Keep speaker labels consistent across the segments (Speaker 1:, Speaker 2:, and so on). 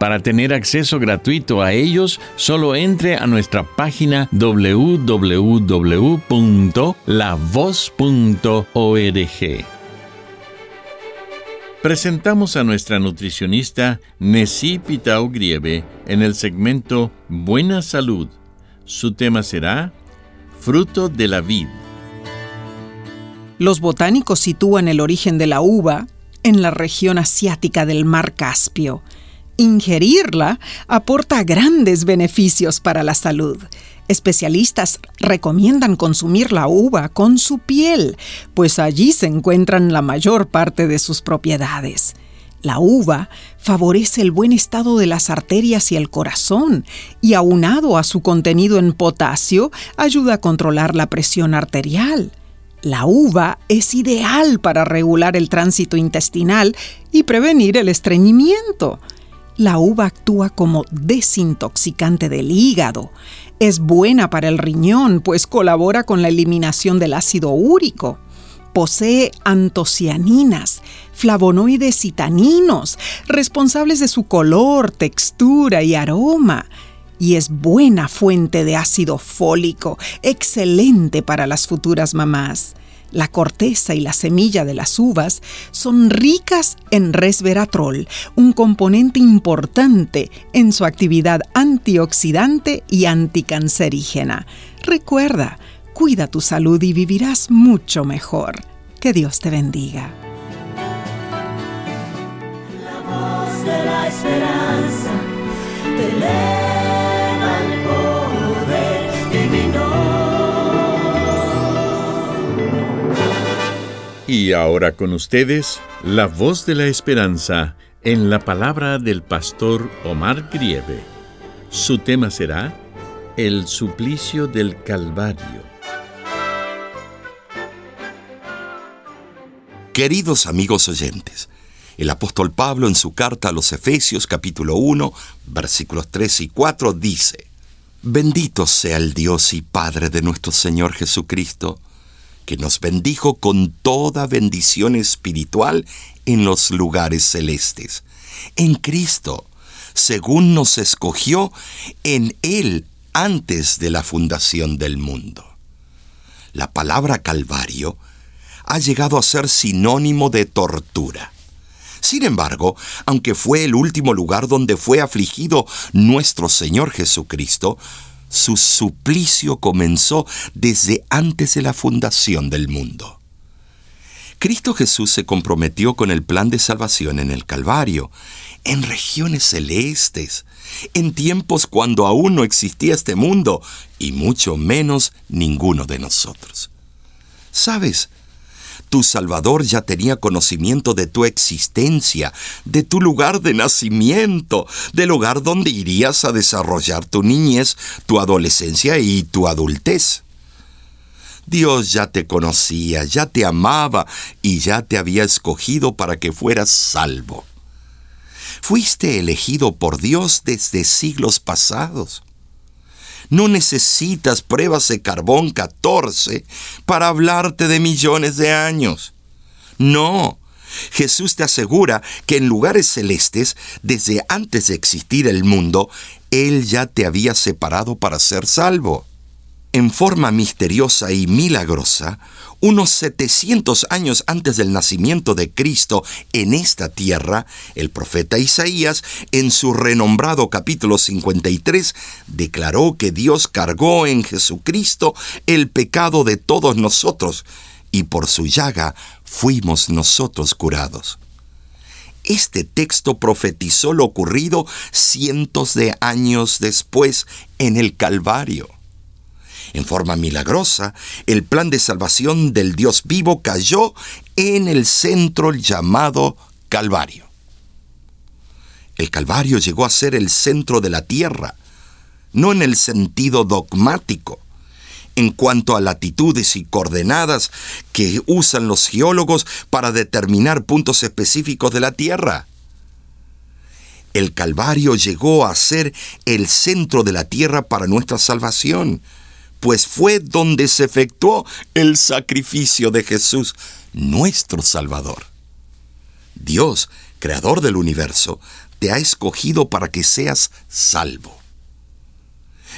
Speaker 1: Para tener acceso gratuito a ellos, solo entre a nuestra página www.lavoz.org. Presentamos a nuestra nutricionista Nessie Pitao Grieve en el segmento Buena Salud. Su tema será Fruto de la vid.
Speaker 2: Los botánicos sitúan el origen de la uva en la región asiática del mar Caspio ingerirla aporta grandes beneficios para la salud. Especialistas recomiendan consumir la uva con su piel, pues allí se encuentran la mayor parte de sus propiedades. La uva favorece el buen estado de las arterias y el corazón y aunado a su contenido en potasio ayuda a controlar la presión arterial. La uva es ideal para regular el tránsito intestinal y prevenir el estreñimiento. La uva actúa como desintoxicante del hígado. Es buena para el riñón, pues colabora con la eliminación del ácido úrico. Posee antocianinas, flavonoides y taninos, responsables de su color, textura y aroma y es buena fuente de ácido fólico, excelente para las futuras mamás. La corteza y la semilla de las uvas son ricas en resveratrol, un componente importante en su actividad antioxidante y anticancerígena. Recuerda, cuida tu salud y vivirás mucho mejor. Que Dios te bendiga.
Speaker 1: Y ahora con ustedes, la voz de la esperanza en la palabra del pastor Omar Grieve. Su tema será El suplicio del Calvario.
Speaker 3: Queridos amigos oyentes, el apóstol Pablo en su carta a los Efesios capítulo 1, versículos 3 y 4 dice, Bendito sea el Dios y Padre de nuestro Señor Jesucristo, que nos bendijo con toda bendición espiritual en los lugares celestes. En Cristo, según nos escogió en Él antes de la fundación del mundo. La palabra Calvario ha llegado a ser sinónimo de tortura. Sin embargo, aunque fue el último lugar donde fue afligido nuestro Señor Jesucristo, su suplicio comenzó desde antes de la fundación del mundo. Cristo Jesús se comprometió con el plan de salvación en el Calvario, en regiones celestes, en tiempos cuando aún no existía este mundo, y mucho menos ninguno de nosotros. ¿Sabes? Tu Salvador ya tenía conocimiento de tu existencia, de tu lugar de nacimiento, del lugar donde irías a desarrollar tu niñez, tu adolescencia y tu adultez. Dios ya te conocía, ya te amaba y ya te había escogido para que fueras salvo. Fuiste elegido por Dios desde siglos pasados. No necesitas pruebas de carbón 14 para hablarte de millones de años. No. Jesús te asegura que en lugares celestes, desde antes de existir el mundo, Él ya te había separado para ser salvo. En forma misteriosa y milagrosa, unos 700 años antes del nacimiento de Cristo en esta tierra, el profeta Isaías, en su renombrado capítulo 53, declaró que Dios cargó en Jesucristo el pecado de todos nosotros, y por su llaga fuimos nosotros curados. Este texto profetizó lo ocurrido cientos de años después en el Calvario. En forma milagrosa, el plan de salvación del Dios vivo cayó en el centro llamado Calvario. El Calvario llegó a ser el centro de la tierra, no en el sentido dogmático, en cuanto a latitudes y coordenadas que usan los geólogos para determinar puntos específicos de la Tierra. El Calvario llegó a ser el centro de la Tierra para nuestra salvación, pues fue donde se efectuó el sacrificio de Jesús, nuestro Salvador. Dios, creador del universo, te ha escogido para que seas salvo.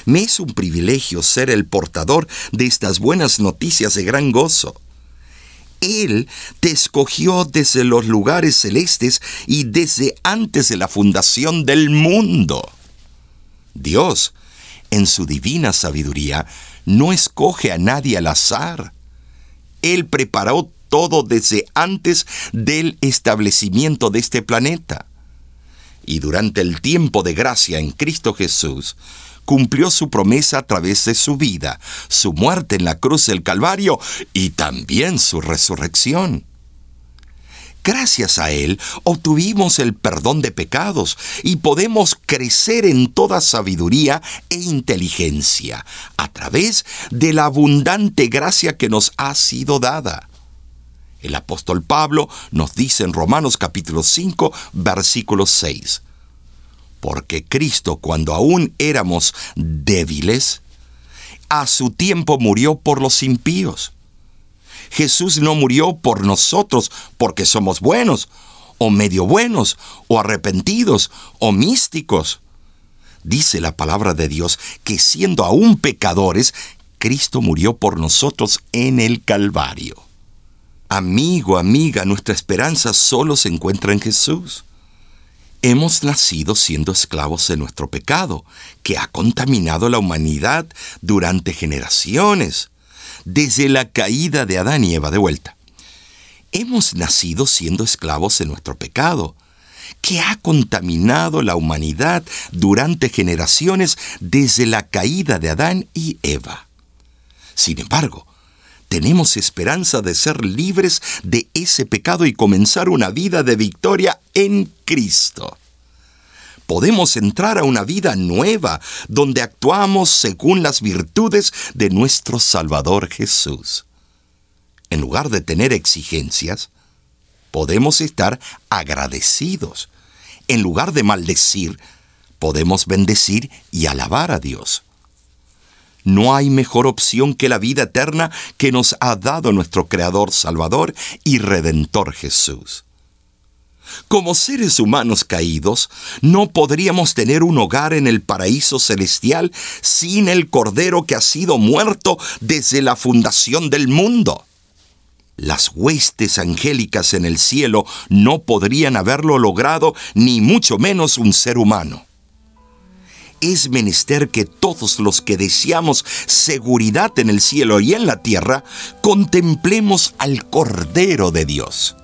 Speaker 3: Me es un privilegio ser el portador de estas buenas noticias de gran gozo. Él te escogió desde los lugares celestes y desde antes de la fundación del mundo. Dios, en su divina sabiduría, no escoge a nadie al azar. Él preparó todo desde antes del establecimiento de este planeta. Y durante el tiempo de gracia en Cristo Jesús, cumplió su promesa a través de su vida, su muerte en la cruz del Calvario y también su resurrección. Gracias a Él obtuvimos el perdón de pecados y podemos crecer en toda sabiduría e inteligencia a través de la abundante gracia que nos ha sido dada. El apóstol Pablo nos dice en Romanos capítulo 5, versículo 6, porque Cristo cuando aún éramos débiles, a su tiempo murió por los impíos. Jesús no murió por nosotros porque somos buenos, o medio buenos, o arrepentidos, o místicos. Dice la palabra de Dios que siendo aún pecadores, Cristo murió por nosotros en el Calvario. Amigo, amiga, nuestra esperanza solo se encuentra en Jesús. Hemos nacido siendo esclavos de nuestro pecado, que ha contaminado la humanidad durante generaciones, desde la caída de Adán y Eva de vuelta. Hemos nacido siendo esclavos de nuestro pecado, que ha contaminado la humanidad durante generaciones desde la caída de Adán y Eva. Sin embargo, tenemos esperanza de ser libres de ese pecado y comenzar una vida de victoria en Cristo. Podemos entrar a una vida nueva donde actuamos según las virtudes de nuestro Salvador Jesús. En lugar de tener exigencias, podemos estar agradecidos. En lugar de maldecir, podemos bendecir y alabar a Dios. No hay mejor opción que la vida eterna que nos ha dado nuestro Creador, Salvador y Redentor Jesús. Como seres humanos caídos, no podríamos tener un hogar en el paraíso celestial sin el Cordero que ha sido muerto desde la fundación del mundo. Las huestes angélicas en el cielo no podrían haberlo logrado, ni mucho menos un ser humano es menester que todos los que deseamos seguridad en el cielo y en la tierra, contemplemos al Cordero de Dios.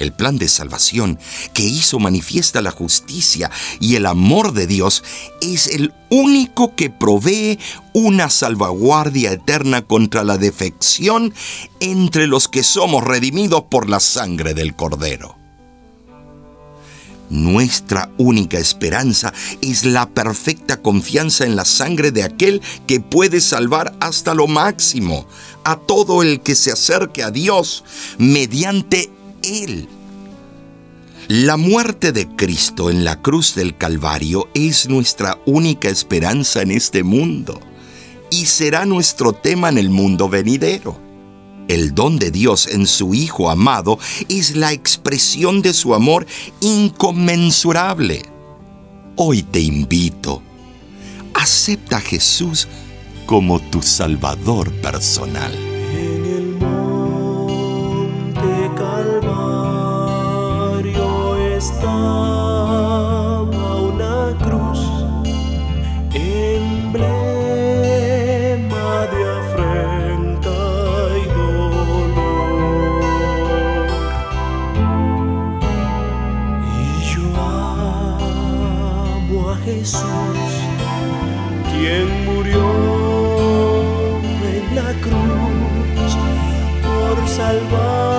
Speaker 3: El plan de salvación que hizo manifiesta la justicia y el amor de Dios es el único que provee una salvaguardia eterna contra la defección entre los que somos redimidos por la sangre del Cordero. Nuestra única esperanza es la perfecta confianza en la sangre de aquel que puede salvar hasta lo máximo a todo el que se acerque a Dios mediante Él. La muerte de Cristo en la cruz del Calvario es nuestra única esperanza en este mundo y será nuestro tema en el mundo venidero. El don de Dios en su Hijo amado es la expresión de su amor inconmensurable. Hoy te invito, acepta a Jesús como tu Salvador personal.
Speaker 4: Jesús, quien murió en la cruz por salvar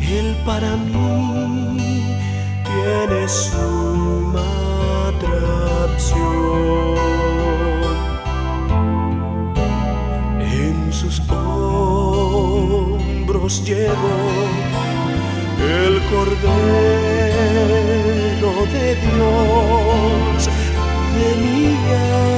Speaker 4: Él para mí tiene suma atracción. En sus hombros llevo el Cordero de Dios, de mi alma